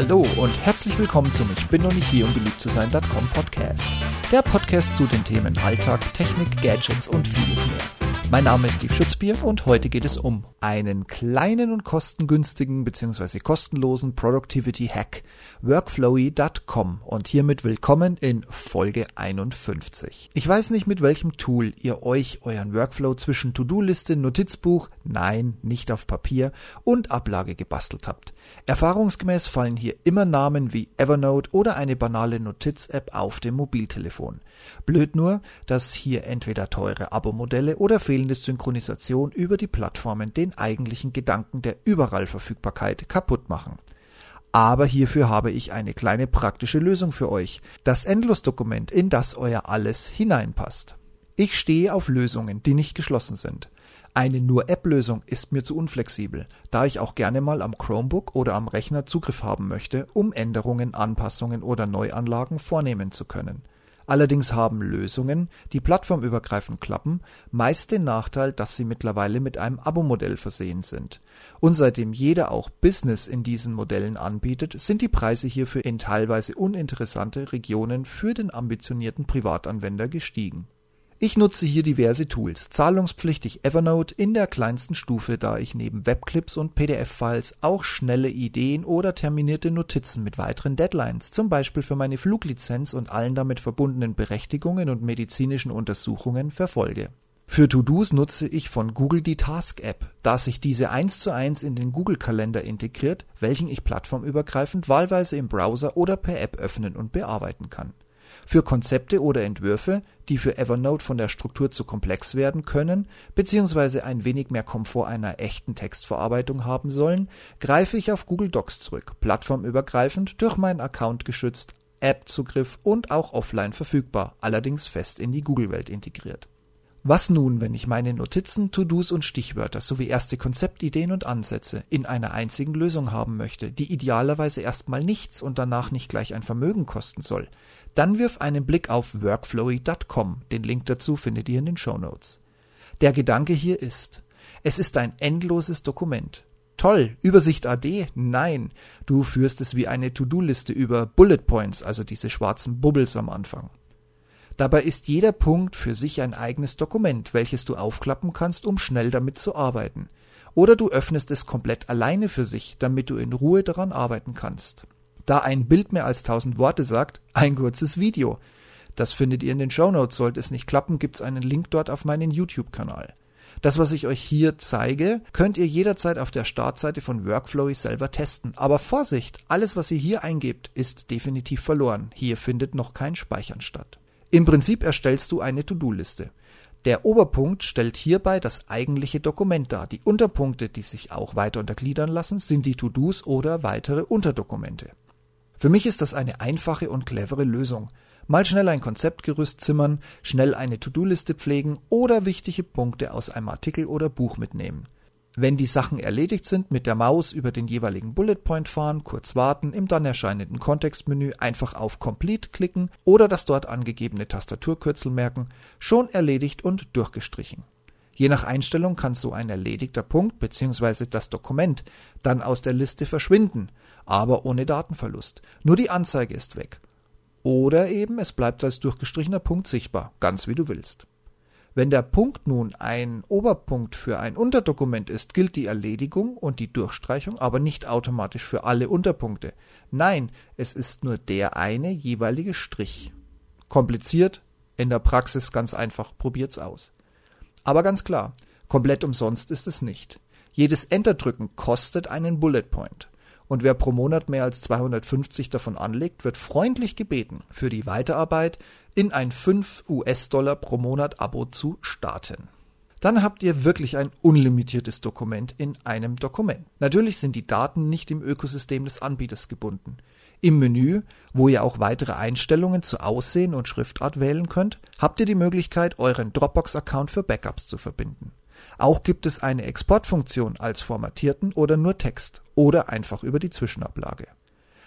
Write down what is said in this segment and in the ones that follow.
Hallo und herzlich willkommen zum Ich bin noch nicht hier, um beliebt zu sein.com Podcast. Der Podcast zu den Themen Alltag, Technik, Gadgets und vieles mehr. Mein Name ist Steve Schutzbier und heute geht es um einen kleinen und kostengünstigen bzw. kostenlosen Productivity Hack, workflowy.com und hiermit willkommen in Folge 51. Ich weiß nicht, mit welchem Tool ihr euch euren Workflow zwischen To-Do-Liste, Notizbuch, nein, nicht auf Papier und Ablage gebastelt habt. Erfahrungsgemäß fallen hier immer Namen wie Evernote oder eine banale Notiz-App auf dem Mobiltelefon. Blöd nur, dass hier entweder teure Abo-Modelle oder fehlende Synchronisation über die Plattformen den eigentlichen Gedanken der Überallverfügbarkeit kaputt machen. Aber hierfür habe ich eine kleine praktische Lösung für euch. Das Endlosdokument, in das euer alles hineinpasst. Ich stehe auf Lösungen, die nicht geschlossen sind. Eine nur App-Lösung ist mir zu unflexibel, da ich auch gerne mal am Chromebook oder am Rechner Zugriff haben möchte, um Änderungen, Anpassungen oder Neuanlagen vornehmen zu können. Allerdings haben Lösungen, die plattformübergreifend klappen, meist den Nachteil, dass sie mittlerweile mit einem Abo-Modell versehen sind. Und seitdem jeder auch Business in diesen Modellen anbietet, sind die Preise hierfür in teilweise uninteressante Regionen für den ambitionierten Privatanwender gestiegen ich nutze hier diverse Tools, zahlungspflichtig Evernote in der kleinsten Stufe, da ich neben Webclips und PDF-Files auch schnelle Ideen oder terminierte Notizen mit weiteren Deadlines, zum Beispiel für meine Fluglizenz und allen damit verbundenen Berechtigungen und medizinischen Untersuchungen, verfolge. Für To-Dos nutze ich von Google die Task App, da sich diese eins zu eins in den Google Kalender integriert, welchen ich plattformübergreifend wahlweise im Browser oder per App öffnen und bearbeiten kann. Für Konzepte oder Entwürfe, die für Evernote von der Struktur zu komplex werden können bzw. ein wenig mehr Komfort einer echten Textverarbeitung haben sollen, greife ich auf Google Docs zurück, plattformübergreifend, durch meinen Account geschützt, App-Zugriff und auch offline verfügbar, allerdings fest in die Google-Welt integriert was nun, wenn ich meine Notizen, To-Dos und Stichwörter sowie erste Konzeptideen und Ansätze in einer einzigen Lösung haben möchte, die idealerweise erstmal nichts und danach nicht gleich ein Vermögen kosten soll? Dann wirf einen Blick auf workflowy.com. Den Link dazu findet ihr in den Show Notes. Der Gedanke hier ist, es ist ein endloses Dokument. Toll, Übersicht AD? Nein, du führst es wie eine To-Do-Liste über Bullet Points, also diese schwarzen Bubbles am Anfang. Dabei ist jeder Punkt für sich ein eigenes Dokument, welches du aufklappen kannst, um schnell damit zu arbeiten. Oder du öffnest es komplett alleine für sich, damit du in Ruhe daran arbeiten kannst. Da ein Bild mehr als tausend Worte sagt, ein kurzes Video. Das findet ihr in den Show Notes. Sollte es nicht klappen, gibt's einen Link dort auf meinen YouTube-Kanal. Das, was ich euch hier zeige, könnt ihr jederzeit auf der Startseite von Workflowy selber testen. Aber Vorsicht, alles, was ihr hier eingebt, ist definitiv verloren. Hier findet noch kein Speichern statt. Im Prinzip erstellst du eine To-Do-Liste. Der Oberpunkt stellt hierbei das eigentliche Dokument dar. Die Unterpunkte, die sich auch weiter untergliedern lassen, sind die To-Dos oder weitere Unterdokumente. Für mich ist das eine einfache und clevere Lösung. Mal schnell ein Konzeptgerüst zimmern, schnell eine To-Do-Liste pflegen oder wichtige Punkte aus einem Artikel oder Buch mitnehmen. Wenn die Sachen erledigt sind, mit der Maus über den jeweiligen Bullet Point fahren, kurz warten, im dann erscheinenden Kontextmenü einfach auf Complete klicken oder das dort angegebene Tastaturkürzel merken, schon erledigt und durchgestrichen. Je nach Einstellung kann so ein erledigter Punkt bzw. das Dokument dann aus der Liste verschwinden, aber ohne Datenverlust. Nur die Anzeige ist weg. Oder eben es bleibt als durchgestrichener Punkt sichtbar, ganz wie du willst. Wenn der Punkt nun ein Oberpunkt für ein Unterdokument ist, gilt die Erledigung und die Durchstreichung aber nicht automatisch für alle Unterpunkte. Nein, es ist nur der eine jeweilige Strich. Kompliziert, in der Praxis ganz einfach, probiert's aus. Aber ganz klar, komplett umsonst ist es nicht. Jedes Enter-Drücken kostet einen Bullet Point und wer pro Monat mehr als 250 davon anlegt, wird freundlich gebeten, für die Weiterarbeit in ein 5 US-Dollar pro Monat Abo zu starten. Dann habt ihr wirklich ein unlimitiertes Dokument in einem Dokument. Natürlich sind die Daten nicht im Ökosystem des Anbieters gebunden. Im Menü, wo ihr auch weitere Einstellungen zu Aussehen und Schriftart wählen könnt, habt ihr die Möglichkeit, euren Dropbox-Account für Backups zu verbinden. Auch gibt es eine Exportfunktion als formatierten oder nur Text oder einfach über die Zwischenablage.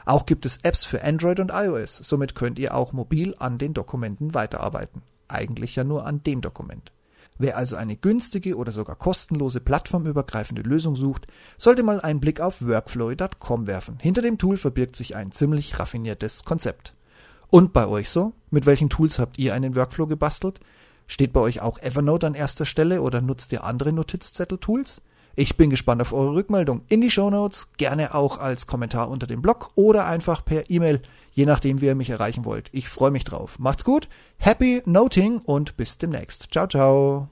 Auch gibt es Apps für Android und iOS, somit könnt ihr auch mobil an den Dokumenten weiterarbeiten. Eigentlich ja nur an dem Dokument. Wer also eine günstige oder sogar kostenlose plattformübergreifende Lösung sucht, sollte mal einen Blick auf workflow.com werfen. Hinter dem Tool verbirgt sich ein ziemlich raffiniertes Konzept. Und bei euch so? Mit welchen Tools habt ihr einen Workflow gebastelt? Steht bei euch auch Evernote an erster Stelle oder nutzt ihr andere Notizzettel-Tools? Ich bin gespannt auf eure Rückmeldung in die Show Notes, gerne auch als Kommentar unter dem Blog oder einfach per E-Mail, je nachdem, wie ihr mich erreichen wollt. Ich freue mich drauf. Macht's gut, happy Noting und bis demnächst. Ciao, ciao.